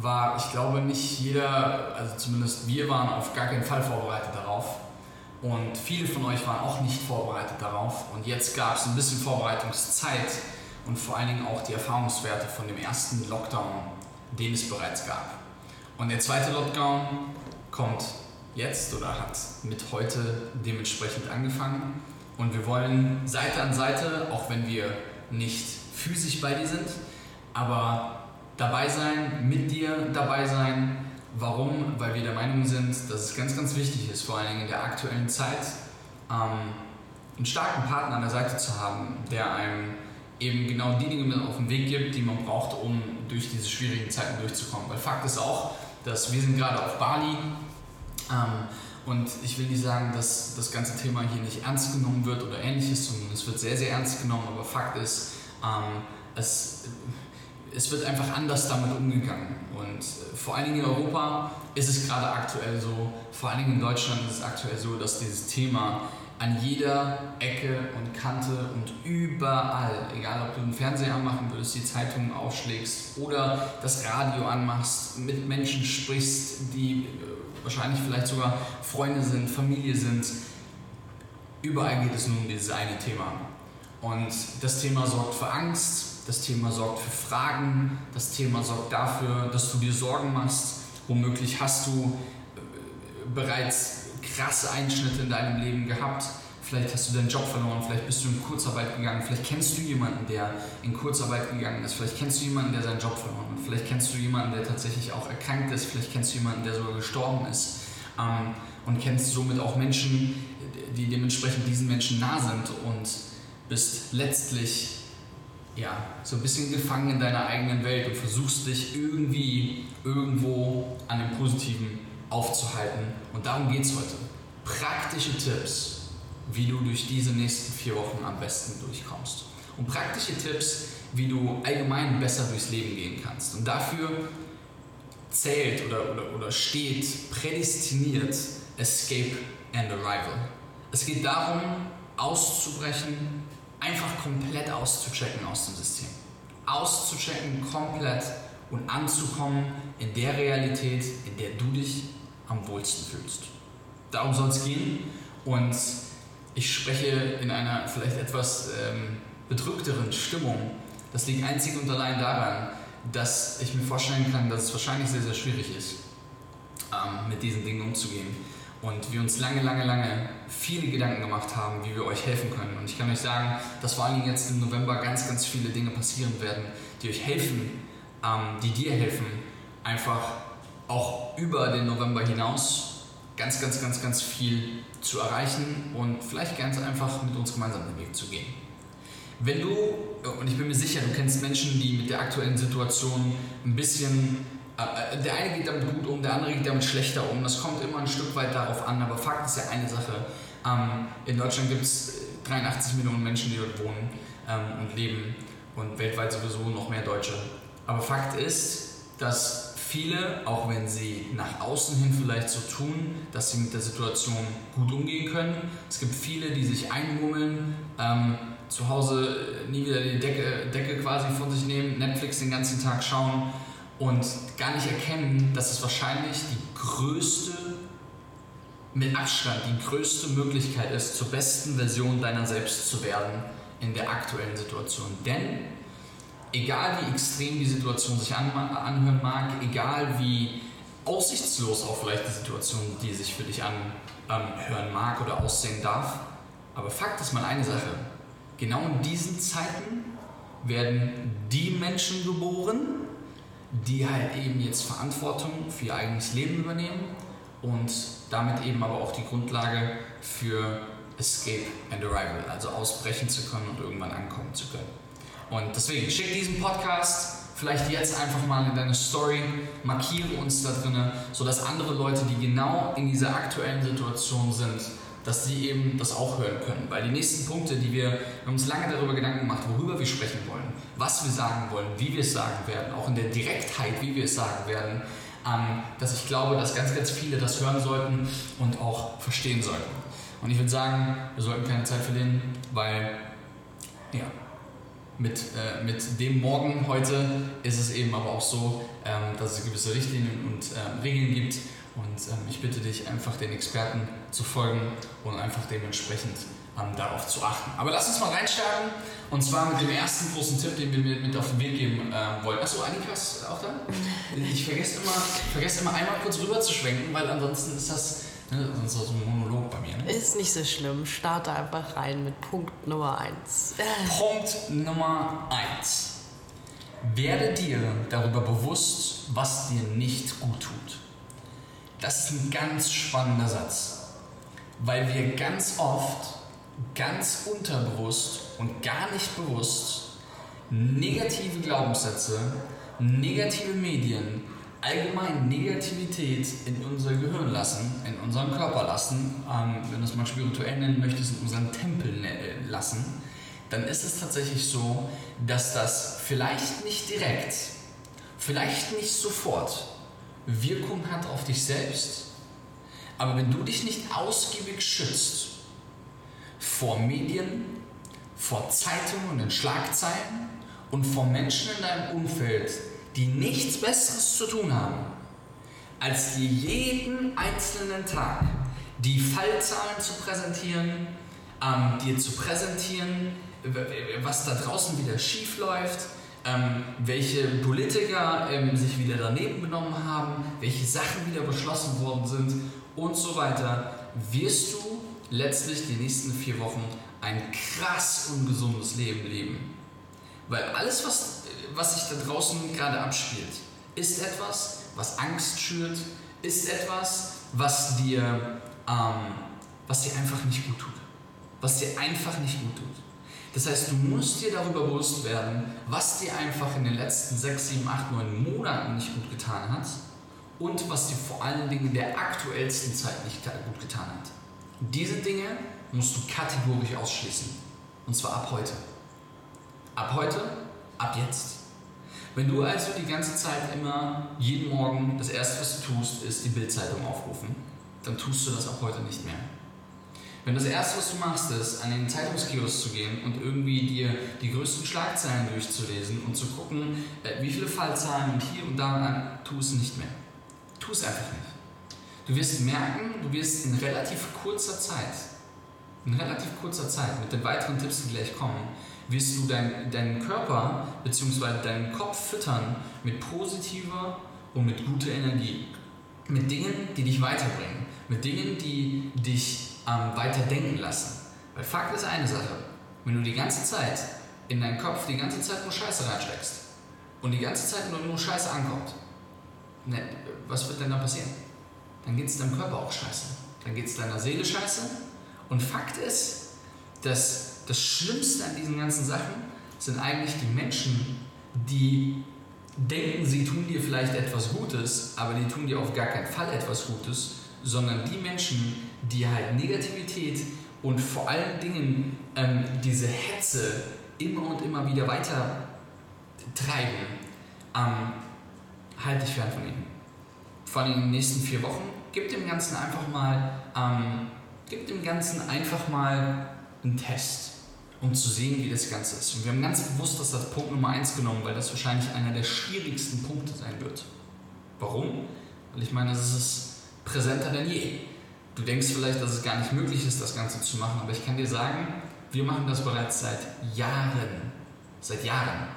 war, ich glaube, nicht jeder, also zumindest wir waren auf gar keinen Fall vorbereitet darauf. Und viele von euch waren auch nicht vorbereitet darauf. Und jetzt gab es ein bisschen Vorbereitungszeit und vor allen Dingen auch die Erfahrungswerte von dem ersten Lockdown, den es bereits gab. Und der zweite Lockdown kommt jetzt oder hat mit heute dementsprechend angefangen. Und wir wollen Seite an Seite, auch wenn wir nicht physisch bei dir sind, aber dabei sein, mit dir dabei sein. Warum? Weil wir der Meinung sind, dass es ganz, ganz wichtig ist, vor allen Dingen in der aktuellen Zeit, ähm, einen starken Partner an der Seite zu haben, der einem eben genau die Dinge mit auf den Weg gibt, die man braucht, um durch diese schwierigen Zeiten durchzukommen. Weil Fakt ist auch, dass wir sind gerade auf Bali ähm, und ich will nicht sagen, dass das ganze Thema hier nicht ernst genommen wird oder ähnliches, sondern es wird sehr, sehr ernst genommen, aber Fakt ist, ähm, es es wird einfach anders damit umgegangen. Und äh, vor allen Dingen in Europa ist es gerade aktuell so, vor allen Dingen in Deutschland ist es aktuell so, dass dieses Thema an jeder Ecke und Kante und überall, egal ob du den Fernseher anmachen würdest, die Zeitungen aufschlägst oder das Radio anmachst, mit Menschen sprichst, die äh, wahrscheinlich vielleicht sogar Freunde sind, Familie sind, überall geht es nur um dieses eine Thema. Und das Thema sorgt für Angst, das Thema sorgt für Fragen, das Thema sorgt dafür, dass du dir Sorgen machst. Womöglich hast du äh, bereits krasse Einschnitte in deinem Leben gehabt. Vielleicht hast du deinen Job verloren, vielleicht bist du in Kurzarbeit gegangen, vielleicht kennst du jemanden, der in Kurzarbeit gegangen ist, vielleicht kennst du jemanden, der seinen Job verloren hat, vielleicht kennst du jemanden, der tatsächlich auch erkrankt ist, vielleicht kennst du jemanden, der sogar gestorben ist ähm, und kennst somit auch Menschen, die dementsprechend diesen Menschen nah sind und bist letztlich ja, so ein bisschen gefangen in deiner eigenen Welt und versuchst dich irgendwie irgendwo an dem Positiven aufzuhalten. Und darum geht es heute. Praktische Tipps, wie du durch diese nächsten vier Wochen am besten durchkommst. Und praktische Tipps, wie du allgemein besser durchs Leben gehen kannst. Und dafür zählt oder, oder, oder steht prädestiniert Escape and Arrival. Es geht darum, auszubrechen einfach komplett auszuchecken aus dem System. Auszuchecken komplett und anzukommen in der Realität, in der du dich am wohlsten fühlst. Darum soll es gehen und ich spreche in einer vielleicht etwas ähm, bedrückteren Stimmung. Das liegt einzig und allein daran, dass ich mir vorstellen kann, dass es wahrscheinlich sehr, sehr schwierig ist, ähm, mit diesen Dingen umzugehen und wir uns lange, lange, lange viele Gedanken gemacht haben, wie wir euch helfen können. Und ich kann euch sagen, dass vor allen Dingen jetzt im November ganz, ganz viele Dinge passieren werden, die euch helfen, ähm, die dir helfen, einfach auch über den November hinaus ganz, ganz, ganz, ganz viel zu erreichen und vielleicht ganz einfach mit uns gemeinsam den Weg zu gehen. Wenn du, und ich bin mir sicher, du kennst Menschen, die mit der aktuellen Situation ein bisschen der eine geht damit gut um, der andere geht damit schlechter um. Das kommt immer ein Stück weit darauf an, aber Fakt ist ja eine Sache. Ähm, in Deutschland gibt es 83 Millionen Menschen, die dort wohnen ähm, und leben und weltweit sowieso noch mehr Deutsche. Aber Fakt ist, dass viele, auch wenn sie nach außen hin vielleicht so tun, dass sie mit der Situation gut umgehen können, es gibt viele, die sich einmummeln, ähm, zu Hause nie wieder die Decke, Decke quasi von sich nehmen, Netflix den ganzen Tag schauen und gar nicht erkennen, dass es wahrscheinlich die größte, mit Abstand die größte Möglichkeit ist, zur besten Version deiner selbst zu werden in der aktuellen Situation. Denn egal wie extrem die Situation sich anhören mag, egal wie aussichtslos auch vielleicht die Situation, die sich für dich anhören mag oder aussehen darf, aber Fakt ist mal eine Sache. Genau in diesen Zeiten werden die Menschen geboren, die halt eben jetzt Verantwortung für ihr eigenes Leben übernehmen und damit eben aber auch die Grundlage für Escape and Arrival, also ausbrechen zu können und irgendwann ankommen zu können. Und deswegen schick diesen Podcast vielleicht jetzt einfach mal in deine Story, markiere uns da drinnen, sodass andere Leute, die genau in dieser aktuellen Situation sind, dass sie eben das auch hören können. Weil die nächsten Punkte, die wir, wir haben uns lange darüber Gedanken gemacht, worüber wir sprechen wollen, was wir sagen wollen, wie wir es sagen werden, auch in der Direktheit, wie wir es sagen werden, ähm, dass ich glaube, dass ganz, ganz viele das hören sollten und auch verstehen sollten. Und ich würde sagen, wir sollten keine Zeit verlieren, weil ja, mit, äh, mit dem Morgen heute ist es eben aber auch so, ähm, dass es gewisse Richtlinien und äh, Regeln gibt. Und ähm, ich bitte dich einfach den Experten zu folgen und einfach dementsprechend ähm, darauf zu achten. Aber lass uns mal reinstarten und zwar mit dem ersten großen Tipp, den wir mit, mit auf den Weg geben äh, wollen. Achso, Annika ist auch da? Ich vergesse immer, vergesse immer einmal kurz rüber zu schwenken, weil ansonsten ist das Ne? Das ein Monolog bei mir. Ne? Ist nicht so schlimm. Starte einfach rein mit Punkt Nummer 1. Punkt Nummer 1. Werde dir darüber bewusst, was dir nicht gut tut. Das ist ein ganz spannender Satz, weil wir ganz oft, ganz unterbewusst und gar nicht bewusst negative Glaubenssätze, negative Medien, allgemein Negativität in unser Gehirn lassen, in unseren Körper lassen, ähm, wenn du es mal spirituell nennen möchtest, in unseren Tempel ne-, lassen, dann ist es tatsächlich so, dass das vielleicht nicht direkt, vielleicht nicht sofort Wirkung hat auf dich selbst, aber wenn du dich nicht ausgiebig schützt vor Medien, vor Zeitungen und den Schlagzeilen und vor Menschen in deinem Umfeld, die nichts Besseres zu tun haben, als dir jeden einzelnen Tag die Fallzahlen zu präsentieren, ähm, dir zu präsentieren, was da draußen wieder schief läuft, ähm, welche Politiker ähm, sich wieder daneben genommen haben, welche Sachen wieder beschlossen worden sind und so weiter, wirst du letztlich die nächsten vier Wochen ein krass ungesundes Leben leben. Weil alles, was was sich da draußen gerade abspielt, ist etwas, was Angst schürt, ist etwas, was dir, ähm, was dir einfach nicht gut tut. Was dir einfach nicht gut tut. Das heißt, du musst dir darüber bewusst werden, was dir einfach in den letzten 6, 7, 8, 9 Monaten nicht gut getan hat und was dir vor allen Dingen in der aktuellsten Zeit nicht gut getan hat. Diese Dinge musst du kategorisch ausschließen. Und zwar ab heute. Ab heute, ab jetzt. Wenn du also die ganze Zeit immer jeden Morgen das erste, was du tust, ist die Bildzeitung aufrufen, dann tust du das ab heute nicht mehr. Wenn das erste, was du machst, ist, an den Zeitungskiosk zu gehen und irgendwie dir die größten Schlagzeilen durchzulesen und zu gucken, äh, wie viele Fallzahlen und hier und da, tu es nicht mehr. Tu es einfach nicht. Du wirst merken, du wirst in relativ kurzer Zeit, in relativ kurzer Zeit, mit den weiteren Tipps, die gleich kommen, wirst du dein, deinen Körper bzw. deinen Kopf füttern mit positiver und mit guter Energie. Mit Dingen, die dich weiterbringen. Mit Dingen, die dich ähm, weiter denken lassen. Weil Fakt ist eine Sache. Wenn du die ganze Zeit in deinen Kopf die ganze Zeit nur Scheiße reinsteckst und die ganze Zeit nur, nur Scheiße ankommt, ne, was wird denn da passieren? Dann geht es deinem Körper auch scheiße. Dann geht es deiner Seele scheiße. Und Fakt ist, dass das Schlimmste an diesen ganzen Sachen sind eigentlich die Menschen, die denken, sie tun dir vielleicht etwas Gutes, aber die tun dir auf gar keinen Fall etwas Gutes, sondern die Menschen, die halt Negativität und vor allen Dingen ähm, diese Hetze immer und immer wieder weiter treiben, ähm, halte ich fern von ihnen. Vor allem in den nächsten vier Wochen, gib dem Ganzen einfach mal, ähm, gib dem Ganzen einfach mal einen Test um zu sehen, wie das Ganze ist. Und wir haben ganz bewusst das als Punkt Nummer 1 genommen, weil das wahrscheinlich einer der schwierigsten Punkte sein wird. Warum? Weil ich meine, es ist präsenter denn je. Du denkst vielleicht, dass es gar nicht möglich ist, das Ganze zu machen, aber ich kann dir sagen, wir machen das bereits seit Jahren. Seit Jahren.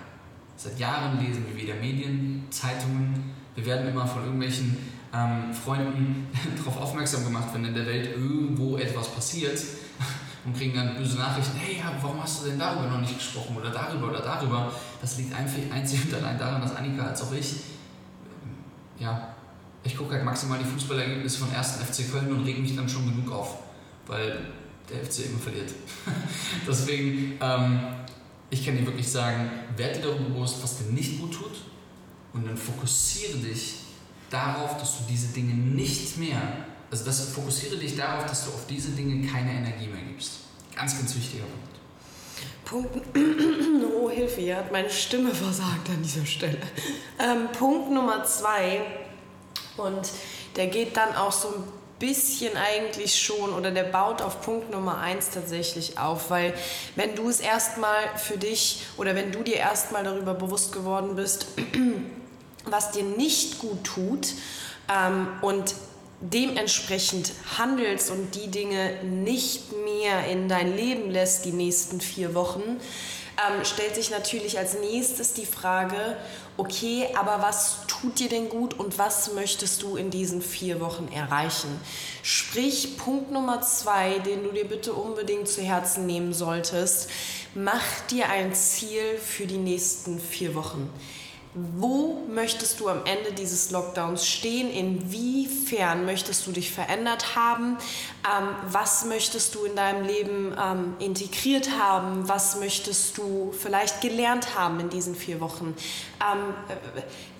Seit Jahren lesen wir wieder Medien, Zeitungen. Wir werden immer von irgendwelchen ähm, Freunden darauf aufmerksam gemacht, wenn in der Welt irgendwo etwas passiert und kriegen dann böse Nachrichten, hey, warum hast du denn darüber noch nicht gesprochen oder darüber oder darüber? Das liegt einfach einzig und allein daran, dass Annika als auch ich, ja, ich gucke halt maximal die Fußballergebnisse von 1. FC Köln und reg mich dann schon genug auf, weil der FC immer verliert. Deswegen, ähm, ich kann dir wirklich sagen, werd dir darüber bewusst, was dir nicht gut tut Und dann fokussiere dich darauf, dass du diese Dinge nicht mehr, also das, fokussiere dich darauf, dass du auf diese Dinge keine Energie mehr gibst. Ganz, ganz wichtiger Punkt. Punkt. Oh, Hilfe, hier hat meine Stimme versagt an dieser Stelle. Ähm, Punkt Nummer zwei, und der geht dann auch so ein bisschen eigentlich schon oder der baut auf Punkt Nummer eins tatsächlich auf, weil wenn du es erstmal für dich oder wenn du dir erstmal darüber bewusst geworden bist, was dir nicht gut tut ähm, und dementsprechend handelst und die Dinge nicht mehr in dein Leben lässt die nächsten vier Wochen, ähm, stellt sich natürlich als nächstes die Frage, okay, aber was tut dir denn gut und was möchtest du in diesen vier Wochen erreichen? Sprich, Punkt Nummer zwei, den du dir bitte unbedingt zu Herzen nehmen solltest, mach dir ein Ziel für die nächsten vier Wochen. Wo möchtest du am Ende dieses Lockdowns stehen? Inwiefern möchtest du dich verändert haben? Ähm, was möchtest du in deinem Leben ähm, integriert haben? Was möchtest du vielleicht gelernt haben in diesen vier Wochen? Ähm,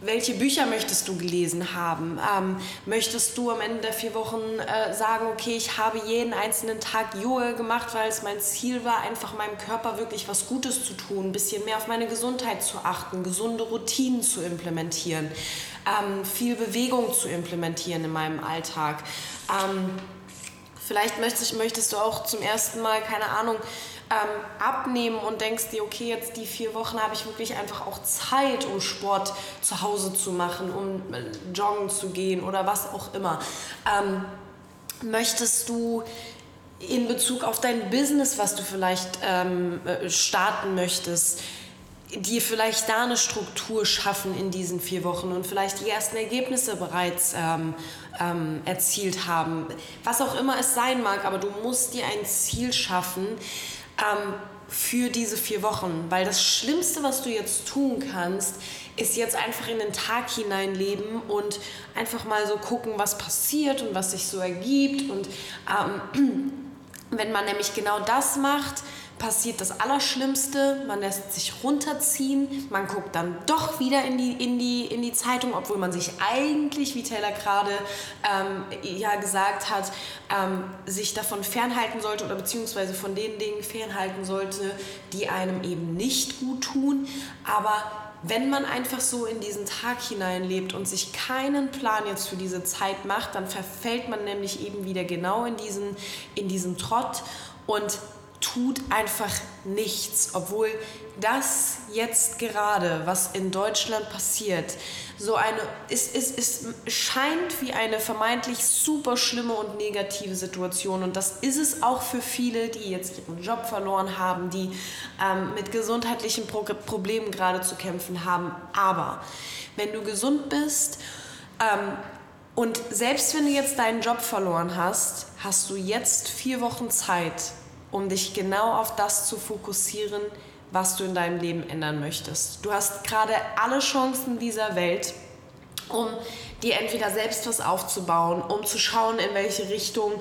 welche Bücher möchtest du gelesen haben? Ähm, möchtest du am Ende der vier Wochen äh, sagen, okay, ich habe jeden einzelnen Tag Yoga gemacht, weil es mein Ziel war, einfach meinem Körper wirklich was Gutes zu tun, ein bisschen mehr auf meine Gesundheit zu achten, gesunde Routinen zu implementieren, ähm, viel Bewegung zu implementieren in meinem Alltag. Ähm, vielleicht möchtest, möchtest du auch zum ersten Mal, keine Ahnung, ähm, abnehmen und denkst dir, okay, jetzt die vier Wochen habe ich wirklich einfach auch Zeit, um Sport zu Hause zu machen, um äh, joggen zu gehen oder was auch immer. Ähm, möchtest du in Bezug auf dein Business, was du vielleicht ähm, äh, starten möchtest, dir vielleicht da eine Struktur schaffen in diesen vier Wochen und vielleicht die ersten Ergebnisse bereits ähm, ähm, erzielt haben. Was auch immer es sein mag, aber du musst dir ein Ziel schaffen, ähm, für diese vier Wochen. Weil das Schlimmste, was du jetzt tun kannst, ist jetzt einfach in den Tag hinein leben und einfach mal so gucken, was passiert und was sich so ergibt. Und ähm, wenn man nämlich genau das macht, passiert das Allerschlimmste, man lässt sich runterziehen, man guckt dann doch wieder in die, in die, in die Zeitung, obwohl man sich eigentlich, wie Taylor gerade ähm, ja gesagt hat, ähm, sich davon fernhalten sollte oder beziehungsweise von den Dingen fernhalten sollte, die einem eben nicht gut tun. Aber wenn man einfach so in diesen Tag hineinlebt und sich keinen Plan jetzt für diese Zeit macht, dann verfällt man nämlich eben wieder genau in diesen, in diesen Trott. Und tut einfach nichts, obwohl das jetzt gerade, was in Deutschland passiert, so eine, es, es, es scheint wie eine vermeintlich super schlimme und negative Situation. Und das ist es auch für viele, die jetzt ihren Job verloren haben, die ähm, mit gesundheitlichen Pro Problemen gerade zu kämpfen haben. Aber wenn du gesund bist, ähm, und selbst wenn du jetzt deinen Job verloren hast, hast du jetzt vier Wochen Zeit, um dich genau auf das zu fokussieren, was du in deinem Leben ändern möchtest. Du hast gerade alle Chancen dieser Welt, um dir entweder selbst was aufzubauen, um zu schauen, in welche Richtung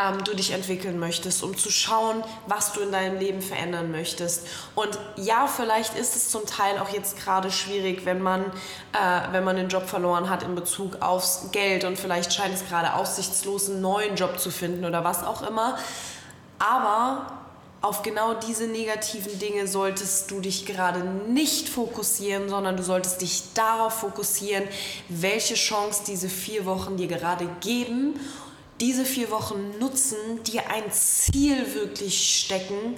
ähm, du dich entwickeln möchtest, um zu schauen, was du in deinem Leben verändern möchtest. Und ja, vielleicht ist es zum Teil auch jetzt gerade schwierig, wenn man, äh, wenn man den Job verloren hat in Bezug aufs Geld und vielleicht scheint es gerade aussichtslos, einen neuen Job zu finden oder was auch immer. Aber auf genau diese negativen Dinge solltest du dich gerade nicht fokussieren, sondern du solltest dich darauf fokussieren, welche Chance diese vier Wochen dir gerade geben. Diese vier Wochen nutzen, dir ein Ziel wirklich stecken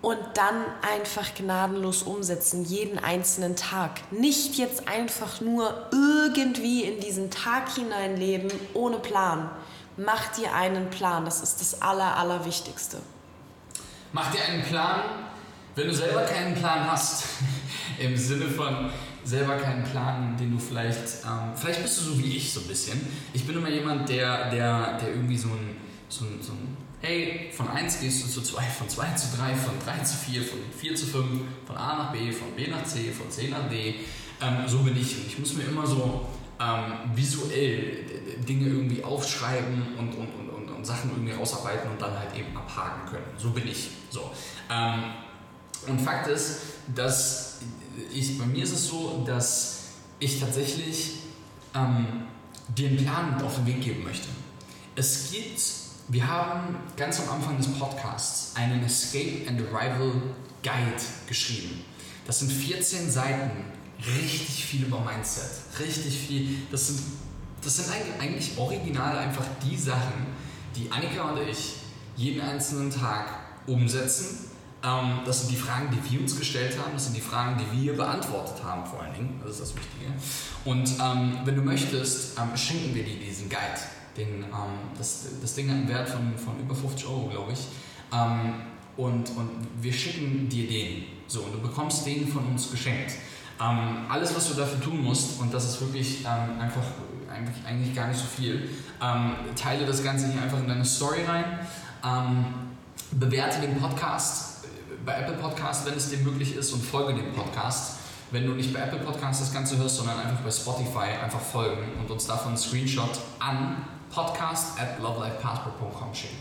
und dann einfach gnadenlos umsetzen, jeden einzelnen Tag. Nicht jetzt einfach nur irgendwie in diesen Tag hineinleben ohne Plan. Mach dir einen Plan, das ist das Aller, Allerwichtigste. Mach dir einen Plan, wenn du selber keinen Plan hast, im Sinne von selber keinen Plan, den du vielleicht, ähm, vielleicht bist du so wie ich so ein bisschen. Ich bin immer jemand, der, der, der irgendwie so ein, so ein, so ein hey, von 1 gehst du zu 2, von 2 zu 3, von 3 zu 4, von 4 zu 5, von A nach B, von B nach C, von C nach D. Ähm, so bin ich. Ich muss mir immer so ähm, visuell Dinge irgendwie aufschreiben und, und, und, und, und Sachen irgendwie rausarbeiten und dann halt eben abhaken können. So bin ich. So. Ähm, und Fakt ist, dass ich, bei mir ist es so, dass ich tatsächlich ähm, dir einen Plan mit auf den Weg geben möchte. Es gibt, wir haben ganz am Anfang des Podcasts einen Escape and Arrival Guide geschrieben. Das sind 14 Seiten, richtig viel über Mindset, richtig viel. Das sind, das sind eigentlich original einfach die Sachen, die Annika und ich jeden einzelnen Tag umsetzen. Ähm, das sind die Fragen, die wir uns gestellt haben, das sind die Fragen, die wir beantwortet haben vor allen Dingen, das ist das Wichtige. Und ähm, wenn du möchtest, ähm, schenken wir dir diesen Guide. Den, ähm, das, das Ding hat einen Wert von, von über 50 Euro, glaube ich. Ähm, und, und wir schicken dir den. So, und du bekommst den von uns geschenkt. Ähm, alles, was du dafür tun musst, und das ist wirklich einfach eigentlich, eigentlich gar nicht so viel, teile das Ganze hier einfach in deine Story rein. bewerte den Podcast bei Apple Podcast, wenn es dir möglich ist, und folge dem Podcast. Wenn du nicht bei Apple Podcast das Ganze hörst, sondern einfach bei Spotify, einfach folgen und uns davon einen Screenshot an podcast at lovelifepassport.com schicken.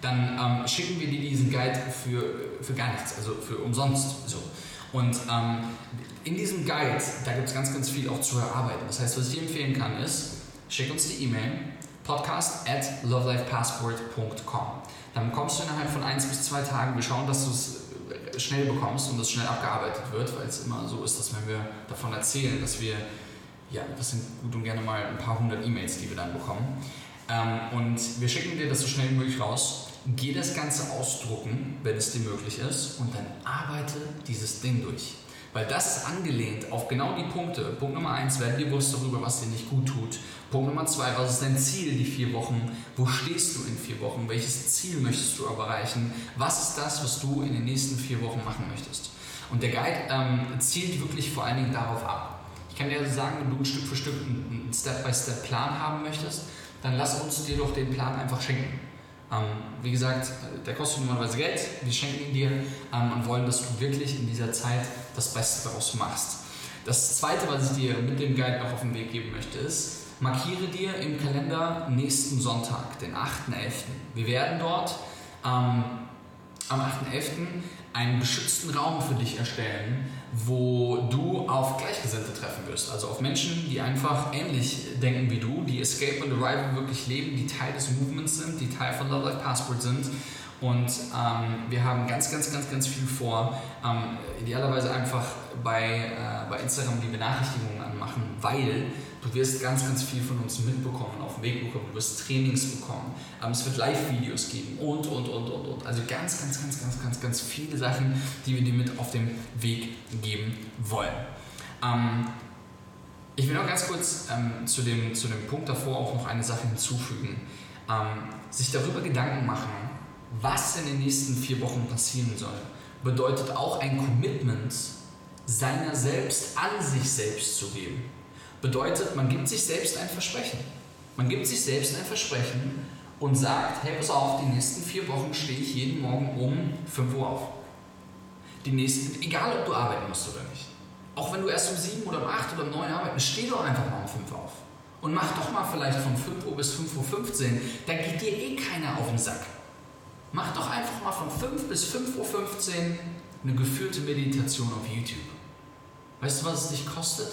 Dann ähm, schicken wir dir diesen Guide für, für gar nichts, also für umsonst. So. Und ähm, in diesem Guide, da gibt es ganz, ganz viel auch zu erarbeiten. Das heißt, was ich empfehlen kann, ist, schick uns die E-Mail podcast at lovelifepassport.com. Dann bekommst du innerhalb von eins bis zwei Tagen, wir schauen, dass du es schnell bekommst und das schnell abgearbeitet wird, weil es immer so ist, dass wenn wir davon erzählen, dass wir, ja, das sind gut und gerne mal ein paar hundert E-Mails, die wir dann bekommen. Ähm, und wir schicken dir das so schnell wie möglich raus. Geh das Ganze ausdrucken, wenn es dir möglich ist, und dann arbeite dieses Ding durch. Weil das ist angelehnt auf genau die Punkte. Punkt Nummer eins, werde dir bewusst darüber, was dir nicht gut tut. Punkt Nummer zwei, was ist dein Ziel die vier Wochen? Wo stehst du in vier Wochen? Welches Ziel möchtest du erreichen? Was ist das, was du in den nächsten vier Wochen machen möchtest? Und der Guide ähm, zielt wirklich vor allen Dingen darauf ab. Ich kann dir also sagen, wenn du Stück für Stück einen Step-by-Step-Plan haben möchtest, dann lass uns dir doch den Plan einfach schenken. Ähm, wie gesagt, der kostet normalerweise Geld, wir schenken ihn dir ähm, und wollen, dass du wirklich in dieser Zeit das Beste daraus machst. Das zweite, was ich dir mit dem Guide noch auf den Weg geben möchte, ist, markiere dir im Kalender nächsten Sonntag, den 8.11. Wir werden dort ähm, am 8.11. einen beschützten Raum für dich erstellen, wo du auf Gleichgesinnte treffen wirst. Also auf Menschen, die einfach ähnlich denken wie du, die Escape and Arrival wirklich leben, die Teil des Movements sind, die Teil von Love Life Passport sind. Und ähm, wir haben ganz, ganz, ganz, ganz viel vor. Ähm, idealerweise einfach bei, äh, bei Instagram die Benachrichtigungen anmachen, weil Du wirst ganz, ganz viel von uns mitbekommen, auf den Weg bekommen, du wirst Trainings bekommen, ähm, es wird Live-Videos geben und, und, und, und, und. Also ganz, ganz, ganz, ganz, ganz, ganz viele Sachen, die wir dir mit auf den Weg geben wollen. Ähm, ich will noch ganz kurz ähm, zu, dem, zu dem Punkt davor auch noch eine Sache hinzufügen. Ähm, sich darüber Gedanken machen, was in den nächsten vier Wochen passieren soll, bedeutet auch ein Commitment seiner selbst an sich selbst zu geben. Bedeutet, man gibt sich selbst ein Versprechen. Man gibt sich selbst ein Versprechen und sagt, hey, pass auf, die nächsten vier Wochen stehe ich jeden Morgen um 5 Uhr auf. Die nächsten, egal ob du arbeiten musst oder nicht. Auch wenn du erst um 7 oder um 8 oder um 9 arbeitest, steh doch einfach mal um 5 Uhr auf. Und mach doch mal vielleicht von 5 Uhr bis 5.15 Uhr, dann geht dir eh keiner auf den Sack. Mach doch einfach mal von 5 bis 5.15 Uhr eine geführte Meditation auf YouTube. Weißt du, was es dich kostet?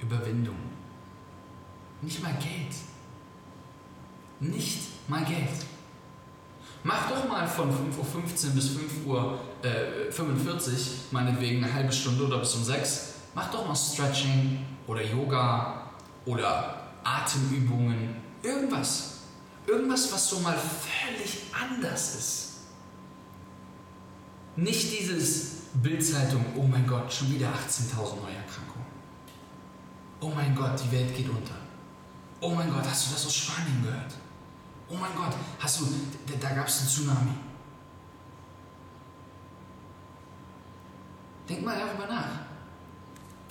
Überwindung. Nicht mal Geld. Nicht mal Geld. Mach doch mal von 5.15 Uhr bis 5.45 Uhr, äh, 45, meinetwegen eine halbe Stunde oder bis um 6. Mach doch mal Stretching oder Yoga oder Atemübungen. Irgendwas. Irgendwas, was so mal völlig anders ist. Nicht dieses Bildzeitung, oh mein Gott, schon wieder 18.000 neue Erkrankungen. Oh mein Gott, die Welt geht unter. Oh mein Gott, hast du das aus Spanien gehört? Oh mein Gott, hast du, da, da gab es einen Tsunami. Denk mal darüber nach.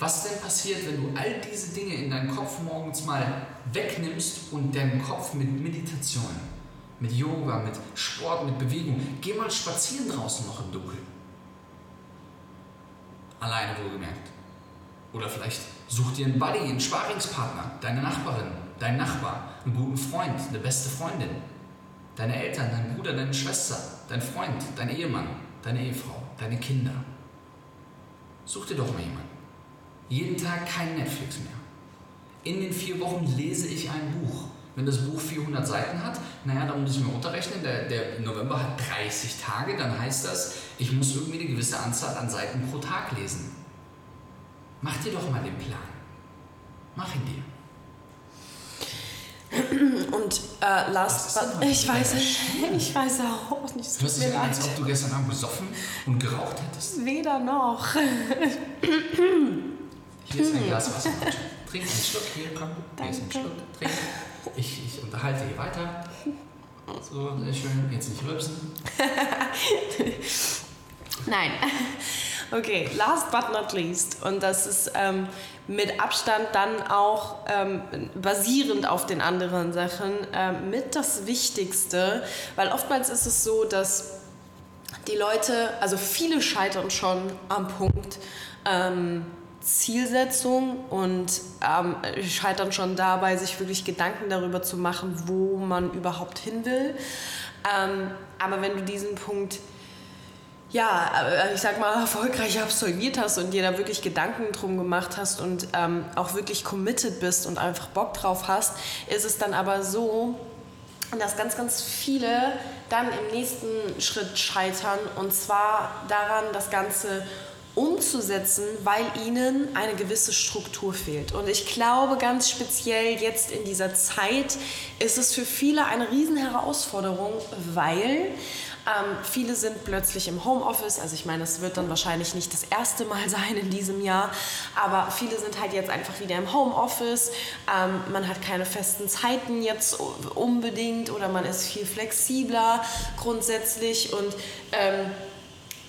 Was denn passiert, wenn du all diese Dinge in deinem Kopf morgens mal wegnimmst und deinen Kopf mit Meditation, mit Yoga, mit Sport, mit Bewegung, geh mal spazieren draußen noch im Dunkeln. Alleine wohlgemerkt. Oder vielleicht such dir einen Buddy, einen Sparingspartner, deine Nachbarin, deinen Nachbar, einen guten Freund, eine beste Freundin, deine Eltern, deinen Bruder, deine Schwester, dein Freund, dein Ehemann, deine Ehefrau, deine Kinder. Such dir doch mal jemanden. Jeden Tag kein Netflix mehr. In den vier Wochen lese ich ein Buch. Wenn das Buch 400 Seiten hat, naja, dann muss ich mir runterrechnen, der, der November hat 30 Tage, dann heißt das, ich muss irgendwie eine gewisse Anzahl an Seiten pro Tag lesen. Mach dir doch mal den Plan. Mach ihn dir. Und äh, last but ich weiß, ich weiß auch nicht. Du hast dich an, als ob du gestern Abend besoffen und geraucht hättest. Weder noch. Hier ist ein Glas Wasser. Trink einen Schluck. Hier, komm. Hier ist ein Schluck. Trink. Ich, ich unterhalte hier weiter. So, sehr schön. Jetzt nicht rülpsen. Nein. Okay, last but not least. Und das ist ähm, mit Abstand dann auch ähm, basierend auf den anderen Sachen ähm, mit das Wichtigste, weil oftmals ist es so, dass die Leute, also viele scheitern schon am Punkt ähm, Zielsetzung und ähm, scheitern schon dabei, sich wirklich Gedanken darüber zu machen, wo man überhaupt hin will. Ähm, aber wenn du diesen Punkt ja, äh, ich sag mal, erfolgreich absolviert hast und dir da wirklich Gedanken drum gemacht hast und ähm, auch wirklich committed bist und einfach Bock drauf hast, ist es dann aber so, dass ganz, ganz viele dann im nächsten Schritt scheitern und zwar daran, das Ganze umzusetzen, weil ihnen eine gewisse Struktur fehlt. Und ich glaube ganz speziell jetzt in dieser Zeit ist es für viele eine riesen Herausforderung, weil ähm, viele sind plötzlich im Homeoffice. Also ich meine, es wird dann wahrscheinlich nicht das erste Mal sein in diesem Jahr, aber viele sind halt jetzt einfach wieder im Homeoffice. Ähm, man hat keine festen Zeiten jetzt unbedingt oder man ist viel flexibler grundsätzlich und ähm,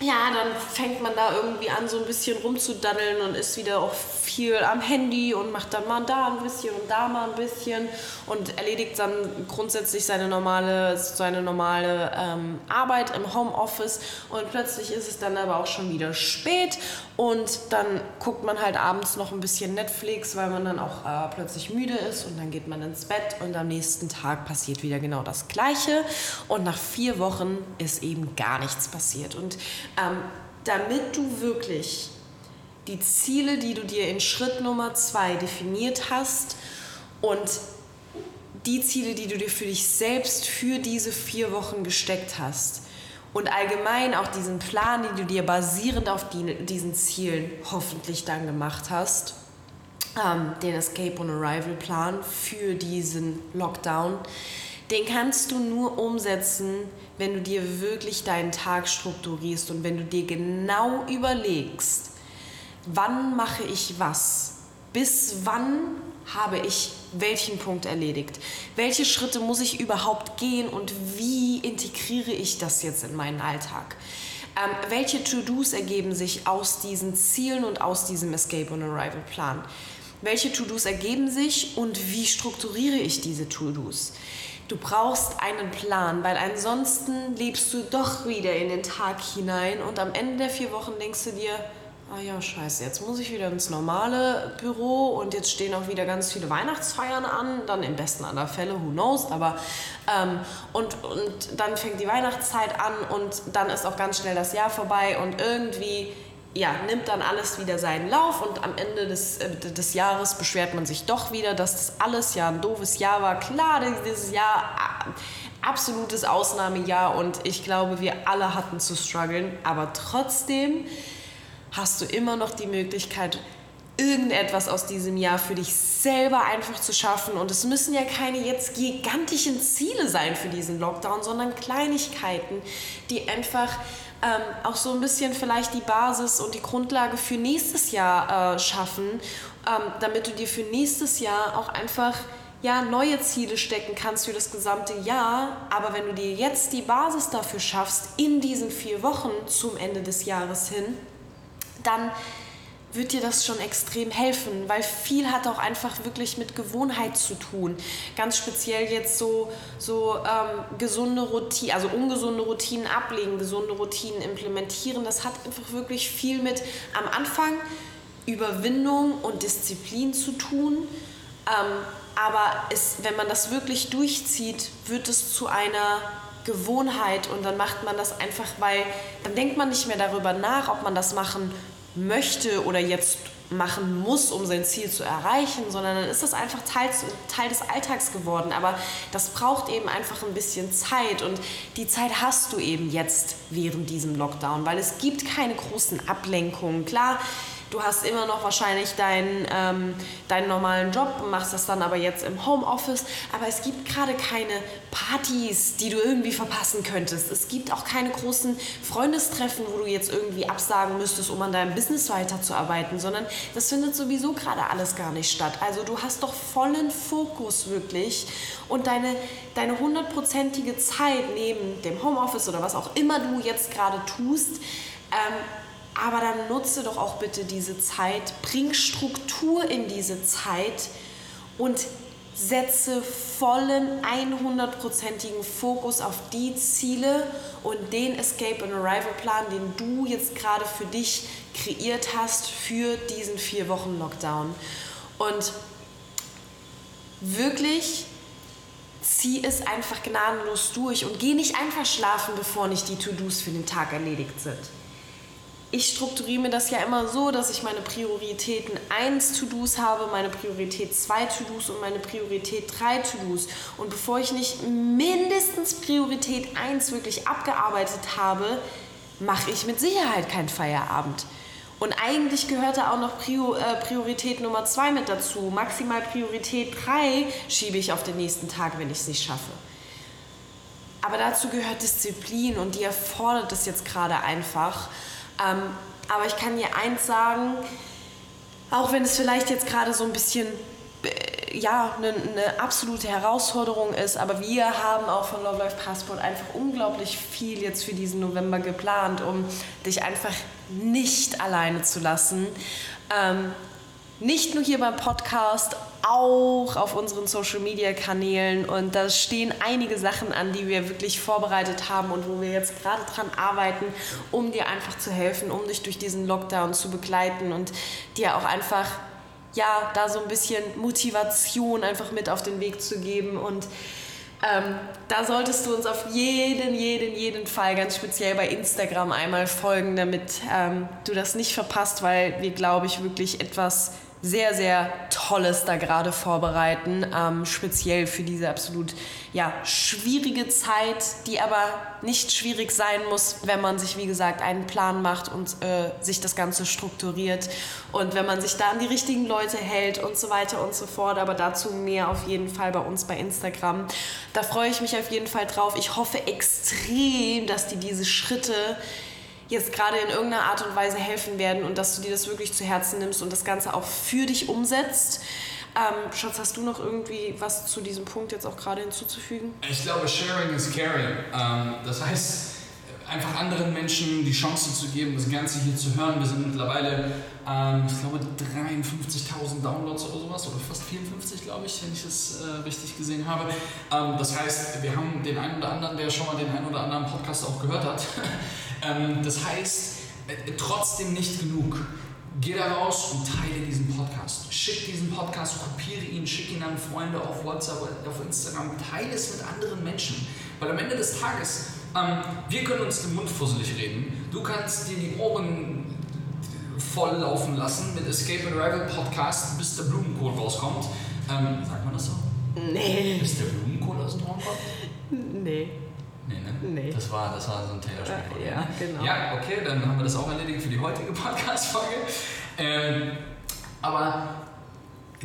ja, dann fängt man da irgendwie an, so ein bisschen rumzudaddeln und ist wieder auch viel am Handy und macht dann mal da ein bisschen und da mal ein bisschen und erledigt dann grundsätzlich seine normale, seine normale ähm, Arbeit im Homeoffice. Und plötzlich ist es dann aber auch schon wieder spät und dann guckt man halt abends noch ein bisschen Netflix, weil man dann auch äh, plötzlich müde ist und dann geht man ins Bett und am nächsten Tag passiert wieder genau das Gleiche. Und nach vier Wochen ist eben gar nichts passiert. Und ähm, damit du wirklich die Ziele, die du dir in Schritt Nummer zwei definiert hast und die Ziele, die du dir für dich selbst für diese vier Wochen gesteckt hast und allgemein auch diesen Plan, den du dir basierend auf die, diesen Zielen hoffentlich dann gemacht hast, ähm, den Escape on Arrival Plan für diesen Lockdown, den kannst du nur umsetzen, wenn du dir wirklich deinen Tag strukturierst und wenn du dir genau überlegst, wann mache ich was, bis wann habe ich welchen Punkt erledigt, welche Schritte muss ich überhaupt gehen und wie integriere ich das jetzt in meinen Alltag. Ähm, welche To-Dos ergeben sich aus diesen Zielen und aus diesem Escape on Arrival Plan? Welche To-Dos ergeben sich und wie strukturiere ich diese To-Dos? Du brauchst einen Plan, weil ansonsten lebst du doch wieder in den Tag hinein und am Ende der vier Wochen denkst du dir, ah ja, scheiße, jetzt muss ich wieder ins normale Büro und jetzt stehen auch wieder ganz viele Weihnachtsfeiern an, dann im besten aller Fälle, who knows, aber ähm, und, und dann fängt die Weihnachtszeit an und dann ist auch ganz schnell das Jahr vorbei und irgendwie ja, nimmt dann alles wieder seinen Lauf und am Ende des, äh, des Jahres beschwert man sich doch wieder, dass das alles ja ein doofes Jahr war. Klar, dieses Jahr äh, absolutes Ausnahmejahr und ich glaube, wir alle hatten zu strugglen, aber trotzdem hast du immer noch die Möglichkeit, irgendetwas aus diesem Jahr für dich selber einfach zu schaffen. Und es müssen ja keine jetzt gigantischen Ziele sein für diesen Lockdown, sondern Kleinigkeiten, die einfach ähm, auch so ein bisschen vielleicht die Basis und die Grundlage für nächstes Jahr äh, schaffen, ähm, damit du dir für nächstes Jahr auch einfach ja, neue Ziele stecken kannst für das gesamte Jahr. Aber wenn du dir jetzt die Basis dafür schaffst, in diesen vier Wochen zum Ende des Jahres hin, dann wird dir das schon extrem helfen, weil viel hat auch einfach wirklich mit Gewohnheit zu tun. Ganz speziell jetzt so, so ähm, gesunde Routinen, also ungesunde Routinen ablegen, gesunde Routinen implementieren. Das hat einfach wirklich viel mit am Anfang Überwindung und Disziplin zu tun. Ähm, aber es, wenn man das wirklich durchzieht, wird es zu einer Gewohnheit und dann macht man das einfach, weil dann denkt man nicht mehr darüber nach, ob man das machen möchte oder jetzt machen muss, um sein Ziel zu erreichen, sondern dann ist das einfach Teil, Teil des Alltags geworden. Aber das braucht eben einfach ein bisschen Zeit und die Zeit hast du eben jetzt während diesem Lockdown, weil es gibt keine großen Ablenkungen. Klar, Du hast immer noch wahrscheinlich deinen, ähm, deinen normalen Job, machst das dann aber jetzt im Homeoffice. Aber es gibt gerade keine Partys, die du irgendwie verpassen könntest. Es gibt auch keine großen Freundestreffen, wo du jetzt irgendwie absagen müsstest, um an deinem Business weiterzuarbeiten, sondern das findet sowieso gerade alles gar nicht statt. Also du hast doch vollen Fokus wirklich und deine, deine hundertprozentige Zeit neben dem Homeoffice oder was auch immer du jetzt gerade tust, ähm, aber dann nutze doch auch bitte diese Zeit, bring Struktur in diese Zeit und setze vollen 100%igen Fokus auf die Ziele und den Escape and Arrival Plan, den du jetzt gerade für dich kreiert hast für diesen vier Wochen Lockdown. Und wirklich zieh es einfach gnadenlos durch und geh nicht einfach schlafen, bevor nicht die To-Dos für den Tag erledigt sind ich strukturiere mir das ja immer so, dass ich meine Prioritäten 1 To-Dos habe, meine Priorität 2 To-Dos und meine Priorität 3 To-Dos. Und bevor ich nicht mindestens Priorität 1 wirklich abgearbeitet habe, mache ich mit Sicherheit keinen Feierabend. Und eigentlich gehört da auch noch äh, Priorität Nummer 2 mit dazu. Maximal Priorität 3 schiebe ich auf den nächsten Tag, wenn ich es nicht schaffe. Aber dazu gehört Disziplin und die erfordert es jetzt gerade einfach. Ähm, aber ich kann dir eins sagen, auch wenn es vielleicht jetzt gerade so ein bisschen äh, ja, eine, eine, absolute Herausforderung ist, aber wir haben auch von Love Life Passport einfach unglaublich viel jetzt für diesen November geplant, um dich einfach nicht alleine zu lassen. Ähm, nicht nur hier beim Podcast, auch auf unseren Social-Media-Kanälen. Und da stehen einige Sachen an, die wir wirklich vorbereitet haben und wo wir jetzt gerade dran arbeiten, um dir einfach zu helfen, um dich durch diesen Lockdown zu begleiten und dir auch einfach ja, da so ein bisschen Motivation einfach mit auf den Weg zu geben. Und ähm, da solltest du uns auf jeden, jeden, jeden Fall ganz speziell bei Instagram einmal folgen, damit ähm, du das nicht verpasst, weil wir, glaube ich, wirklich etwas sehr, sehr Tolles da gerade vorbereiten, ähm, speziell für diese absolut ja, schwierige Zeit, die aber nicht schwierig sein muss, wenn man sich, wie gesagt, einen Plan macht und äh, sich das Ganze strukturiert und wenn man sich da an die richtigen Leute hält und so weiter und so fort. Aber dazu mehr auf jeden Fall bei uns bei Instagram. Da freue ich mich auf jeden Fall drauf. Ich hoffe extrem, dass die diese Schritte jetzt gerade in irgendeiner Art und Weise helfen werden und dass du dir das wirklich zu Herzen nimmst und das Ganze auch für dich umsetzt. Ähm, Schatz, hast du noch irgendwie was zu diesem Punkt jetzt auch gerade hinzuzufügen? Ich glaube, Sharing is Caring. Ähm, das heißt, einfach anderen Menschen die Chance zu geben, das Ganze hier zu hören. Wir sind mittlerweile, ähm, ich glaube, 53.000 Downloads oder sowas, oder fast 54, glaube ich, wenn ich das äh, richtig gesehen habe. Ähm, das heißt, wir haben den einen oder anderen, der schon mal den einen oder anderen Podcast auch gehört hat. ähm, das heißt, äh, trotzdem nicht genug. Geh da raus und teile diesen Podcast. Schick diesen Podcast, kopiere ihn, schick ihn an Freunde auf WhatsApp, auf Instagram, teile es mit anderen Menschen. Weil am Ende des Tages ähm, wir können uns den Mund fusselig reden. Du kannst dir die Ohren voll laufen lassen mit Escape and Rival Podcast, bis der Blumenkohl rauskommt. Ähm, sagt man das so? Nee. Bis der Blumenkohl aus dem Raum kommt? Nee. Nee, ne? Nee. Das war, das war so ein Taylor-Sprichwort. Äh, ja, genau. Ja, okay, dann haben wir das auch erledigt für die heutige Podcast-Folge. Ähm, aber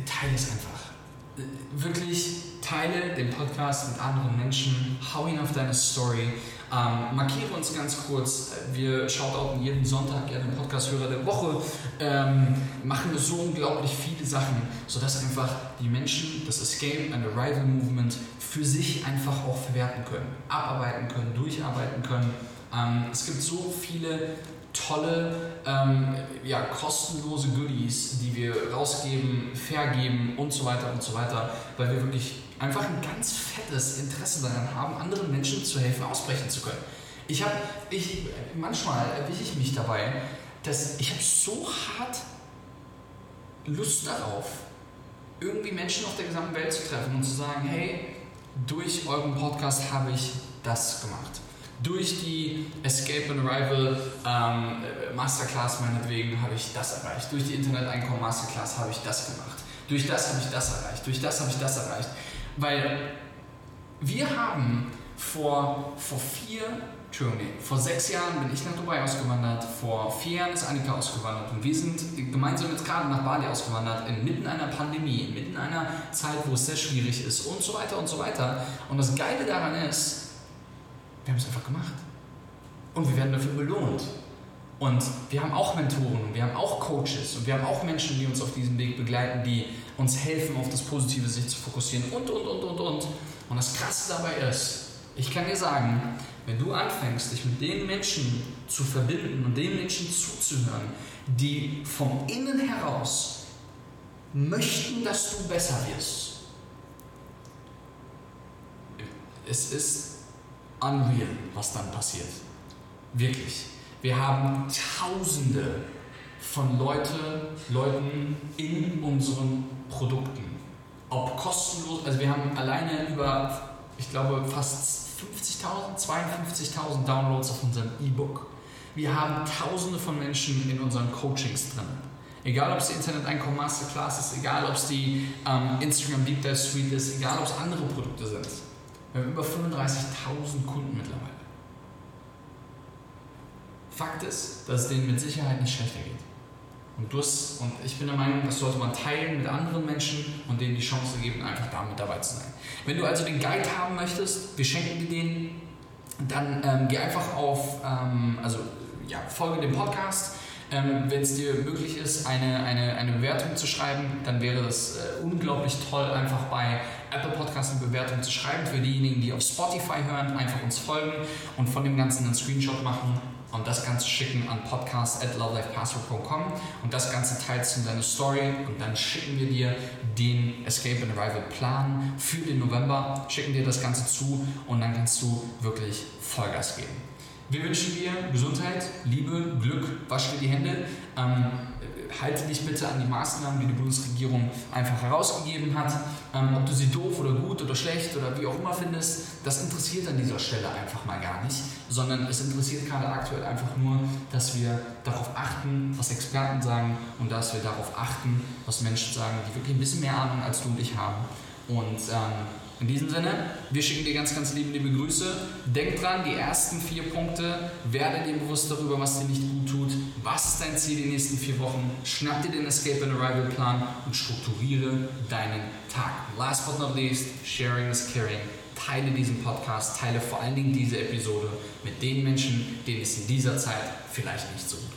teile es einfach. Äh, wirklich teile den Podcast mit anderen Menschen, hau ihn auf deine Story. Ähm, markiere uns ganz kurz. Wir shoutouten jeden Sonntag den Podcast-Hörer der Woche. Ähm, machen so unglaublich viele Sachen, sodass einfach die Menschen das Escape and Arrival Movement für sich einfach auch verwerten können, abarbeiten können, durcharbeiten können. Ähm, es gibt so viele tolle, ähm, ja, kostenlose Goodies, die wir rausgeben, vergeben und so weiter und so weiter, weil wir wirklich einfach ein ganz fettes Interesse daran haben, anderen Menschen zu helfen, ausbrechen zu können. Ich habe, ich, manchmal erwische ich mich dabei, dass ich habe so hart Lust darauf, irgendwie Menschen auf der gesamten Welt zu treffen und zu sagen, hey, durch euren Podcast habe ich das gemacht. Durch die Escape and Arrival ähm, Masterclass meinetwegen habe ich das erreicht. Durch die Internet-Einkommen Masterclass habe ich das gemacht. Durch das habe ich das erreicht. Durch das habe ich das erreicht. Weil wir haben vor, vor vier, Entschuldigung, vor sechs Jahren bin ich nach Dubai ausgewandert, vor vier Jahren ist Annika ausgewandert und wir sind gemeinsam jetzt gerade nach Bali ausgewandert, inmitten einer Pandemie, inmitten einer Zeit, wo es sehr schwierig ist und so weiter und so weiter. Und das Geile daran ist, wir haben es einfach gemacht. Und wir werden dafür belohnt. Und wir haben auch Mentoren, wir haben auch Coaches und wir haben auch Menschen, die uns auf diesem Weg begleiten, die uns helfen, auf das Positive sich zu fokussieren und, und, und, und, und. Und das Krasse dabei ist, ich kann dir sagen, wenn du anfängst, dich mit den Menschen zu verbinden und den Menschen zuzuhören, die vom Innen heraus möchten, dass du besser wirst, es ist unreal, was dann passiert. Wirklich. Wir haben Tausende von Leute, Leuten in unseren Produkten. Ob kostenlos, also wir haben alleine über, ich glaube, fast 50.000, 52.000 Downloads auf unserem E-Book. Wir haben Tausende von Menschen in unseren Coachings drin. Egal, ob es die Internet-Einkommen Masterclass ist, egal, ob es die ähm, Instagram Deep Dive Suite ist, egal, ob es andere Produkte sind. Wir haben über 35.000 Kunden mittlerweile. Fakt ist, dass es denen mit Sicherheit nicht schlechter geht. Und, du hast, und ich bin der Meinung, das sollte man teilen mit anderen Menschen und denen die Chance geben, einfach da mit dabei zu sein. Wenn du also den Guide haben möchtest, wir schenken dir den, dann ähm, geh einfach auf, ähm, also ja, folge dem Podcast. Ähm, Wenn es dir möglich ist, eine, eine, eine Bewertung zu schreiben, dann wäre das äh, unglaublich toll, einfach bei Apple Podcast eine Bewertung zu schreiben. Für diejenigen, die auf Spotify hören, einfach uns folgen und von dem Ganzen einen Screenshot machen und das Ganze schicken an podcast.lovelifepassword.com und das Ganze teilst du in deine Story. Und dann schicken wir dir den Escape and Arrival Plan für den November, schicken dir das Ganze zu. Und dann kannst du wirklich Vollgas geben. Wir wünschen dir Gesundheit, Liebe, Glück, wasch dir die Hände. Ähm, halte dich bitte an die Maßnahmen, die die Bundesregierung einfach herausgegeben hat. Ähm, ob du sie doof oder gut oder schlecht oder wie auch immer findest, das interessiert an dieser Stelle einfach mal gar nicht, sondern es interessiert gerade aktuell einfach nur, dass wir darauf achten, was Experten sagen und dass wir darauf achten, was Menschen sagen, die wirklich ein bisschen mehr Ahnung als du und ich haben. Und ähm, in diesem Sinne, wir schicken dir ganz, ganz liebe, liebe Grüße. Denk dran, die ersten vier Punkte, werde dir bewusst darüber, was dir nicht gut tut. Was ist dein Ziel die nächsten vier Wochen? Schnapp dir den Escape and Arrival Plan und strukturiere deinen Tag. Last but not least, sharing is caring. Teile diesen Podcast, teile vor allen Dingen diese Episode mit den Menschen, denen es in dieser Zeit vielleicht nicht so gut